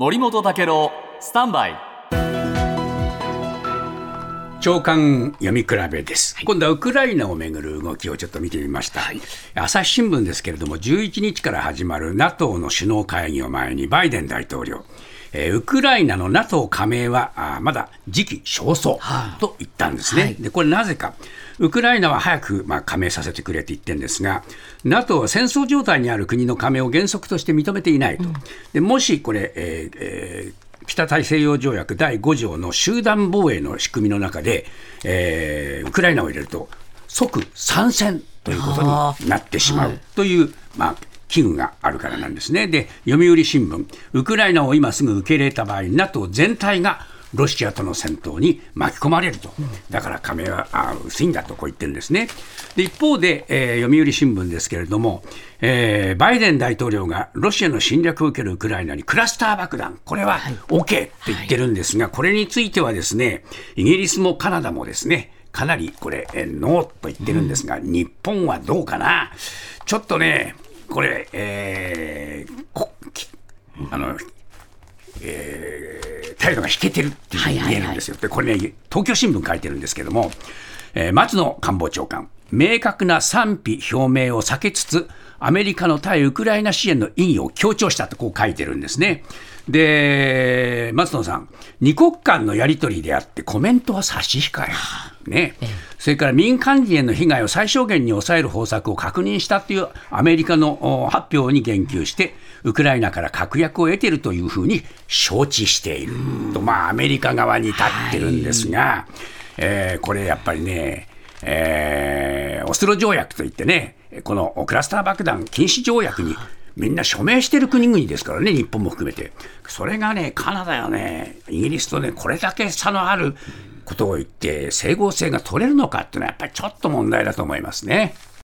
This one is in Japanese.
森本武郎スタンバイ。長官読み比べです、今度はウクライナをめぐる動きをちょっと見てみました、朝日新聞ですけれども11日から始まる NATO の首脳会議を前にバイデン大統領えーウクライナの NATO 加盟はまだ時期尚早と言ったんですね、はい。でこれなぜか。ウクライナは早く、まあ、加盟させてくれって言ってるんですが NATO は戦争状態にある国の加盟を原則として認めていないと、でもしこれ、えーえー北大西洋条約第5条の集団防衛の仕組みの中で、えーウクライナを入れると即参戦ということになってしまうという、まあ、危惧があるからなんですね。で、読売新聞、ウクライナを今すぐ受け入れた場合、NATO 全体がロシアとの戦闘に巻き込まれると、だから加盟はあ薄いんだとこう言ってるんですね。で一方で、えー読売新聞ですけれども、えーバイデン大統領がロシアの侵略を受けるウクライナにクラスター爆弾、これは OK って言ってるんですが、これについてはですね、イギリスもカナダもですね、かなりこれ、えーノーと言ってるんですが、日本はどうかな、ちょっとね、これ、えーこきあの、えー態度が引けてるっていうふうに見えるんですよ。で、これね、東京新聞書いてるんですけども、えー松野官房長官、明確な賛否表明を避けつつ、アメリカの対ウクライナ支援の意義を強調したとこう書いてるんですね。で、松野さん、二国間のやり取りであって、コメントは差し控える。ね。それから民間人への被害を最小限に抑える方策を確認したというアメリカのお発表に言及して、ウクライナから確約を得ているというふうに承知していると、まあ、アメリカ側に立ってるんですが、えーこれやっぱりね、えーオスロ条約といってね、このクラスター爆弾禁止条約にみんな署名してる国々ですからね、日本も含めて。それがね、カナダやね、イギリスとね、これだけ差のあることを言って、整合性が取れるのかっていうのは、やっぱりちょっと問題だと思いますね。